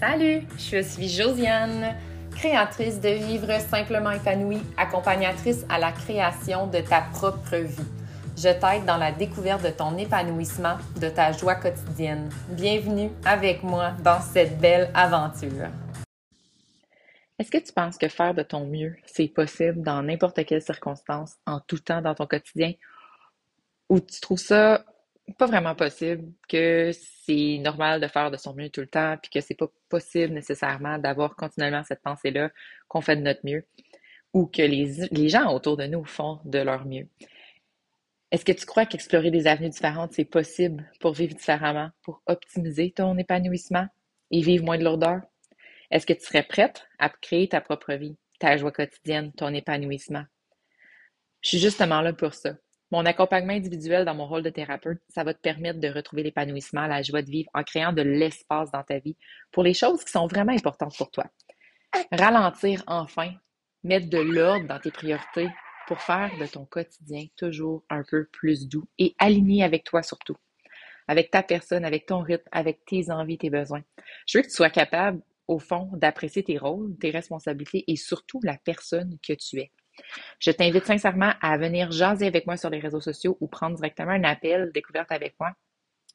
Salut, je suis Josiane, créatrice de Vivre simplement épanouie, accompagnatrice à la création de ta propre vie. Je t'aide dans la découverte de ton épanouissement, de ta joie quotidienne. Bienvenue avec moi dans cette belle aventure. Est-ce que tu penses que faire de ton mieux, c'est possible dans n'importe quelle circonstance, en tout temps dans ton quotidien? Ou tu trouves ça pas vraiment possible, que c'est normal de faire de son mieux tout le temps, puis que c'est pas possible nécessairement d'avoir continuellement cette pensée-là qu'on fait de notre mieux, ou que les, les gens autour de nous font de leur mieux. Est-ce que tu crois qu'explorer des avenues différentes, c'est possible pour vivre différemment, pour optimiser ton épanouissement et vivre moins de lourdeur? Est-ce que tu serais prête à créer ta propre vie, ta joie quotidienne, ton épanouissement? Je suis justement là pour ça mon accompagnement individuel dans mon rôle de thérapeute, ça va te permettre de retrouver l'épanouissement, la joie de vivre en créant de l'espace dans ta vie pour les choses qui sont vraiment importantes pour toi. Ralentir enfin, mettre de l'ordre dans tes priorités pour faire de ton quotidien toujours un peu plus doux et aligné avec toi surtout, avec ta personne, avec ton rythme, avec tes envies, tes besoins. Je veux que tu sois capable, au fond, d'apprécier tes rôles, tes responsabilités et surtout la personne que tu es. Je t'invite sincèrement à venir jaser avec moi sur les réseaux sociaux ou prendre directement un appel découverte avec moi.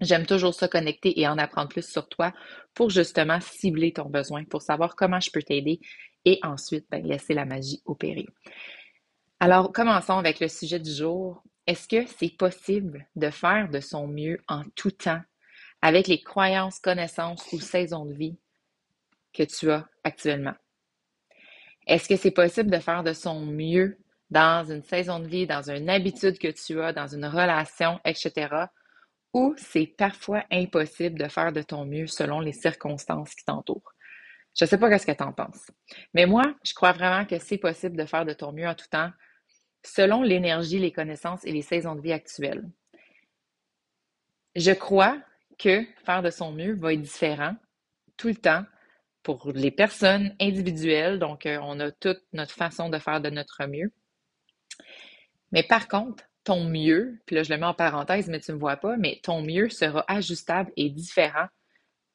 J'aime toujours ça connecter et en apprendre plus sur toi pour justement cibler ton besoin, pour savoir comment je peux t'aider et ensuite ben, laisser la magie opérer. Alors, commençons avec le sujet du jour. Est-ce que c'est possible de faire de son mieux en tout temps avec les croyances, connaissances ou saisons de vie que tu as actuellement? Est-ce que c'est possible de faire de son mieux dans une saison de vie, dans une habitude que tu as, dans une relation, etc. Ou c'est parfois impossible de faire de ton mieux selon les circonstances qui t'entourent? Je ne sais pas ce que tu en penses. Mais moi, je crois vraiment que c'est possible de faire de ton mieux en tout temps selon l'énergie, les connaissances et les saisons de vie actuelles. Je crois que faire de son mieux va être différent tout le temps pour les personnes individuelles. Donc, euh, on a toute notre façon de faire de notre mieux. Mais par contre, ton mieux, puis là, je le mets en parenthèse, mais tu ne me vois pas, mais ton mieux sera ajustable et différent,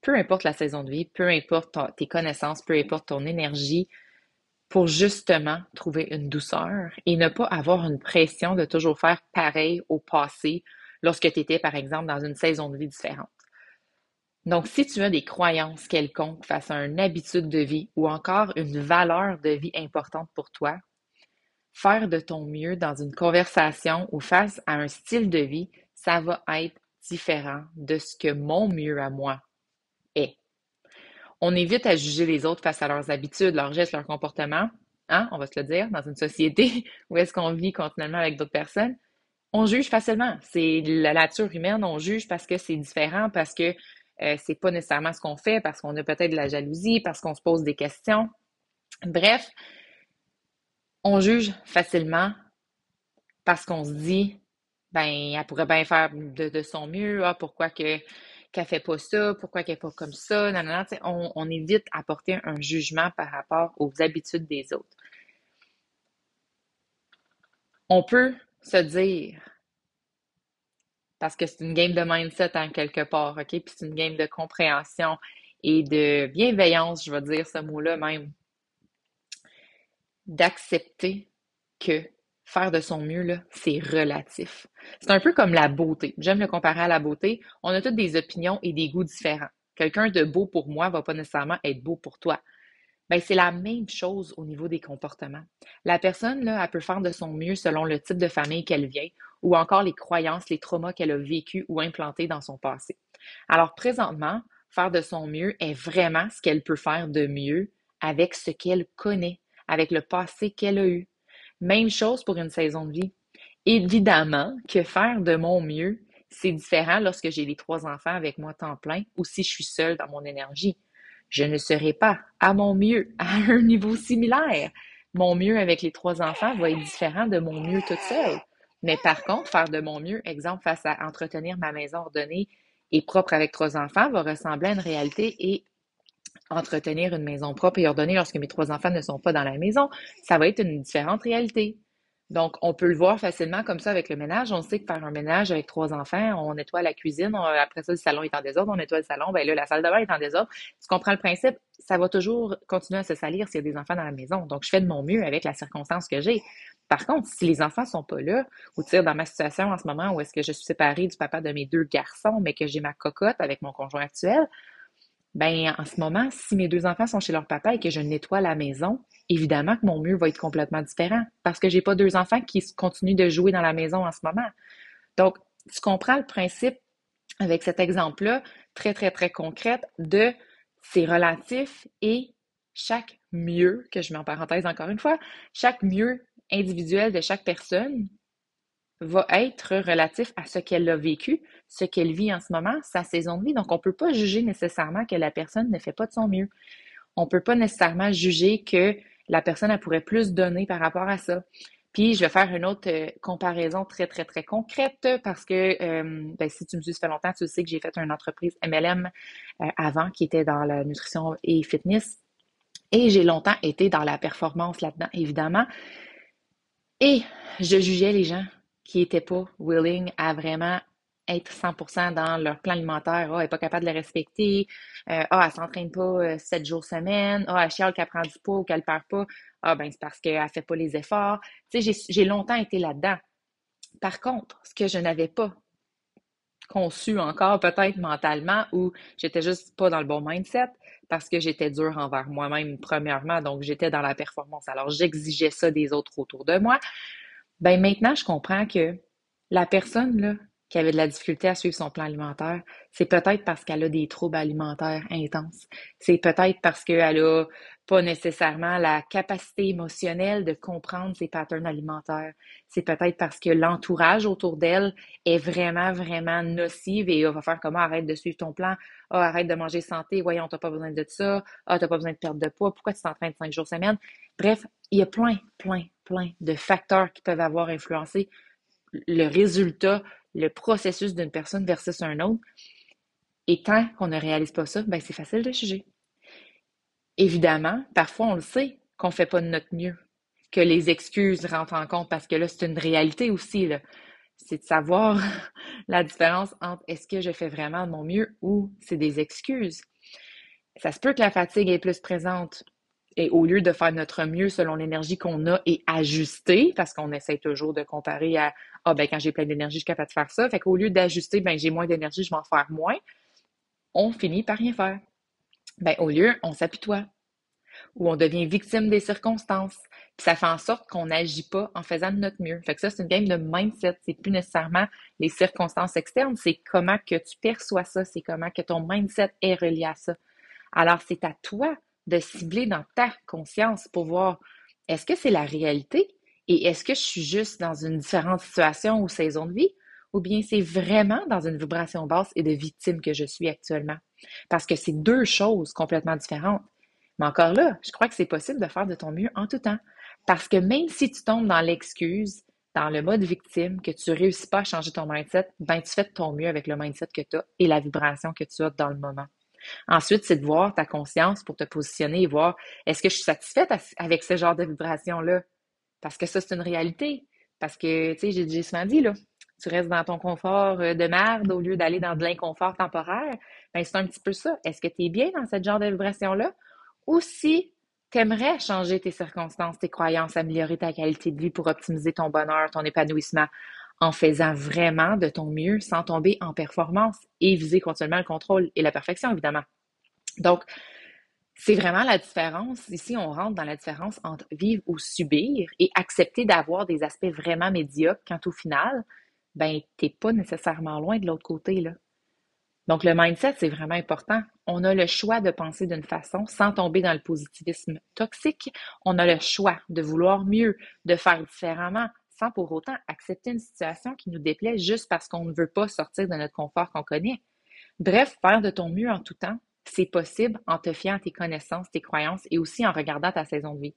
peu importe la saison de vie, peu importe tes connaissances, peu importe ton énergie, pour justement trouver une douceur et ne pas avoir une pression de toujours faire pareil au passé lorsque tu étais, par exemple, dans une saison de vie différente. Donc, si tu as des croyances quelconques face à une habitude de vie ou encore une valeur de vie importante pour toi, faire de ton mieux dans une conversation ou face à un style de vie, ça va être différent de ce que mon mieux à moi est. On évite à juger les autres face à leurs habitudes, leurs gestes, leurs comportements. Hein, on va se le dire, dans une société où est-ce qu'on vit continuellement avec d'autres personnes, on juge facilement. C'est la nature humaine, on juge parce que c'est différent, parce que euh, c'est pas nécessairement ce qu'on fait parce qu'on a peut-être de la jalousie, parce qu'on se pose des questions. Bref, on juge facilement parce qu'on se dit, ben, elle pourrait bien faire de, son mieux, ah, pourquoi que qu'elle fait pas ça, pourquoi qu'elle est pas comme ça, non, non, non, on, on évite à porter un jugement par rapport aux habitudes des autres. On peut se dire, parce que c'est une game de mindset en quelque part, OK? Puis c'est une game de compréhension et de bienveillance, je vais dire ce mot-là même. D'accepter que faire de son mieux, c'est relatif. C'est un peu comme la beauté. J'aime le comparer à la beauté. On a toutes des opinions et des goûts différents. Quelqu'un de beau pour moi va pas nécessairement être beau pour toi. Ben, c'est la même chose au niveau des comportements. La personne, là, elle peut faire de son mieux selon le type de famille qu'elle vient ou encore les croyances, les traumas qu'elle a vécus ou implantés dans son passé. Alors, présentement, faire de son mieux est vraiment ce qu'elle peut faire de mieux avec ce qu'elle connaît, avec le passé qu'elle a eu. Même chose pour une saison de vie. Évidemment que faire de mon mieux, c'est différent lorsque j'ai les trois enfants avec moi temps plein ou si je suis seule dans mon énergie je ne serai pas à mon mieux à un niveau similaire. Mon mieux avec les trois enfants va être différent de mon mieux toute seule. Mais par contre, faire de mon mieux, exemple, face à entretenir ma maison ordonnée et propre avec trois enfants, va ressembler à une réalité et entretenir une maison propre et ordonnée lorsque mes trois enfants ne sont pas dans la maison, ça va être une différente réalité. Donc, on peut le voir facilement comme ça avec le ménage. On sait que faire un ménage avec trois enfants, on nettoie la cuisine, après ça, le salon est en désordre, on nettoie le salon, ben là, la salle de est en désordre. Tu comprends le principe? Ça va toujours continuer à se salir s'il y a des enfants dans la maison. Donc, je fais de mon mieux avec la circonstance que j'ai. Par contre, si les enfants sont pas là, ou tu sais, dans ma situation en ce moment où est-ce que je suis séparée du papa de mes deux garçons, mais que j'ai ma cocotte avec mon conjoint actuel, ben en ce moment, si mes deux enfants sont chez leur papa et que je nettoie la maison, évidemment que mon mur va être complètement différent parce que j'ai pas deux enfants qui continuent de jouer dans la maison en ce moment. Donc, tu comprends le principe avec cet exemple-là, très, très, très concret, de c'est relatif et chaque mieux, que je mets en parenthèse encore une fois, chaque mieux individuel de chaque personne va être relatif à ce qu'elle a vécu, ce qu'elle vit en ce moment, sa saison de vie. Donc, on ne peut pas juger nécessairement que la personne ne fait pas de son mieux. On ne peut pas nécessairement juger que la personne elle pourrait plus donner par rapport à ça. Puis, je vais faire une autre euh, comparaison très, très, très concrète parce que euh, ben, si tu me suis fait longtemps, tu sais que j'ai fait une entreprise MLM euh, avant qui était dans la nutrition et fitness. Et j'ai longtemps été dans la performance là-dedans, évidemment. Et je jugeais les gens qui n'étaient pas willing à vraiment être 100% dans leur plan alimentaire. Ah, elle n'est pas capable de le respecter. Euh, ah, elle s'entraîne pas 7 euh, jours semaine. Ah, elle chiale qu'elle prend du poids ou qu'elle perd pas. Ah, ben c'est parce qu'elle fait pas les efforts. Tu sais, j'ai longtemps été là-dedans. Par contre, ce que je n'avais pas conçu encore, peut-être mentalement, ou j'étais juste pas dans le bon mindset, parce que j'étais dure envers moi-même, premièrement, donc j'étais dans la performance. Alors, j'exigeais ça des autres autour de moi. Ben maintenant, je comprends que la personne là, qui avait de la difficulté à suivre son plan alimentaire, c'est peut-être parce qu'elle a des troubles alimentaires intenses. C'est peut-être parce qu'elle a pas nécessairement la capacité émotionnelle de comprendre ses patterns alimentaires. C'est peut-être parce que l'entourage autour d'elle est vraiment, vraiment nocive et va faire comment? Arrête de suivre ton plan. Ah, arrête de manger santé. Voyons, t'as pas besoin de ça. Ah, t'as pas besoin de perdre de poids. Pourquoi tu t'entraînes cinq jours semaine? Bref, il y a plein, plein, plein de facteurs qui peuvent avoir influencé le résultat, le processus d'une personne versus un autre. Et tant qu'on ne réalise pas ça, ben c'est facile de juger. Évidemment, parfois on le sait qu'on ne fait pas de notre mieux, que les excuses rentrent en compte parce que là, c'est une réalité aussi. C'est de savoir la différence entre est-ce que je fais vraiment de mon mieux ou c'est des excuses. Ça se peut que la fatigue est plus présente et au lieu de faire notre mieux selon l'énergie qu'on a et ajuster, parce qu'on essaie toujours de comparer à Ah, ben quand j'ai plein d'énergie, je suis capable de faire ça. Fait qu'au lieu d'ajuster, ben j'ai moins d'énergie, je vais en faire moins, on finit par rien faire. Ben, au lieu, on s'apitoie ou on devient victime des circonstances. Puis ça fait en sorte qu'on n'agit pas en faisant de notre mieux. Fait que ça, c'est une game de mindset. C'est plus nécessairement les circonstances externes, c'est comment que tu perçois ça, c'est comment que ton mindset est relié à ça. Alors, c'est à toi de cibler dans ta conscience pour voir est-ce que c'est la réalité et est-ce que je suis juste dans une différente situation ou saison de vie ou bien c'est vraiment dans une vibration basse et de victime que je suis actuellement? Parce que c'est deux choses complètement différentes. Mais encore là, je crois que c'est possible de faire de ton mieux en tout temps. Parce que même si tu tombes dans l'excuse, dans le mode victime, que tu ne réussis pas à changer ton mindset, ben tu fais de ton mieux avec le mindset que tu as et la vibration que tu as dans le moment. Ensuite, c'est de voir ta conscience pour te positionner et voir est-ce que je suis satisfaite avec ce genre de vibration-là? Parce que ça, c'est une réalité. Parce que, tu sais, j'ai souvent dit, là, tu restes dans ton confort euh, de merde au lieu d'aller dans de l'inconfort temporaire. Ben, c'est un petit peu ça. Est-ce que tu es bien dans ce genre de vibration-là? Ou si tu aimerais changer tes circonstances, tes croyances, améliorer ta qualité de vie pour optimiser ton bonheur, ton épanouissement, en faisant vraiment de ton mieux sans tomber en performance et viser continuellement le contrôle et la perfection, évidemment. Donc, c'est vraiment la différence. Ici, on rentre dans la différence entre vivre ou subir et accepter d'avoir des aspects vraiment médiocres quand au final, ben, t'es pas nécessairement loin de l'autre côté, là. Donc, le mindset, c'est vraiment important. On a le choix de penser d'une façon sans tomber dans le positivisme toxique. On a le choix de vouloir mieux, de faire différemment, sans pour autant accepter une situation qui nous déplaît juste parce qu'on ne veut pas sortir de notre confort qu'on connaît. Bref, faire de ton mieux en tout temps, c'est possible en te fiant à tes connaissances, tes croyances et aussi en regardant ta saison de vie.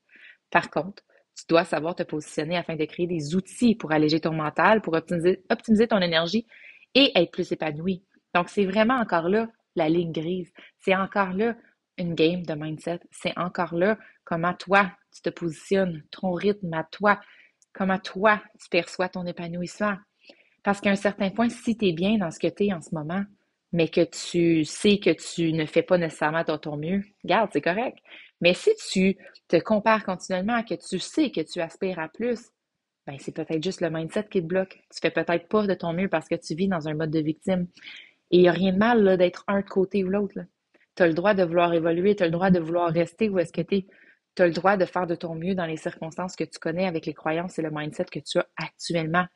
Par contre, tu dois savoir te positionner afin de créer des outils pour alléger ton mental, pour optimiser, ton énergie et être plus épanoui. Donc, c'est vraiment encore là la ligne grise. C'est encore là une game de mindset. C'est encore là comment toi, tu te positionnes, ton rythme à toi, comment toi, tu perçois ton épanouissement? Parce qu'à un certain point, si tu es bien dans ce que tu es en ce moment, mais que tu sais que tu ne fais pas nécessairement ton, mieux, garde, c'est correct. Mais si tu te compares continuellement, que tu sais que tu aspires à plus, ben c'est peut-être juste le mindset qui te bloque. Tu fais peut-être pas de ton mieux parce que tu vis dans un mode de victime. Et il n'y a rien de mal d'être un de côté ou l'autre. Tu as le droit de vouloir évoluer, tu as le droit de vouloir rester où est-ce que tu es. Tu as le droit de faire de ton mieux dans les circonstances que tu connais avec les croyances et le mindset que tu as actuellement.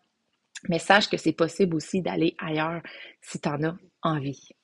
Mais sache que c'est possible aussi d'aller ailleurs si tu en as envie.